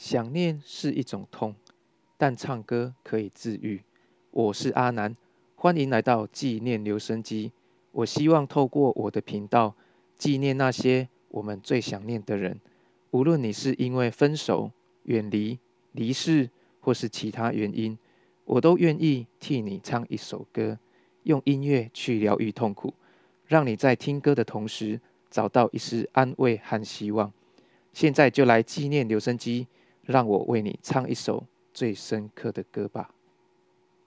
想念是一种痛，但唱歌可以治愈。我是阿南，欢迎来到纪念留声机。我希望透过我的频道，纪念那些我们最想念的人。无论你是因为分手、远离、离世，或是其他原因，我都愿意替你唱一首歌，用音乐去疗愈痛苦，让你在听歌的同时找到一丝安慰和希望。现在就来纪念留声机，让我为你唱一首最深刻的歌吧。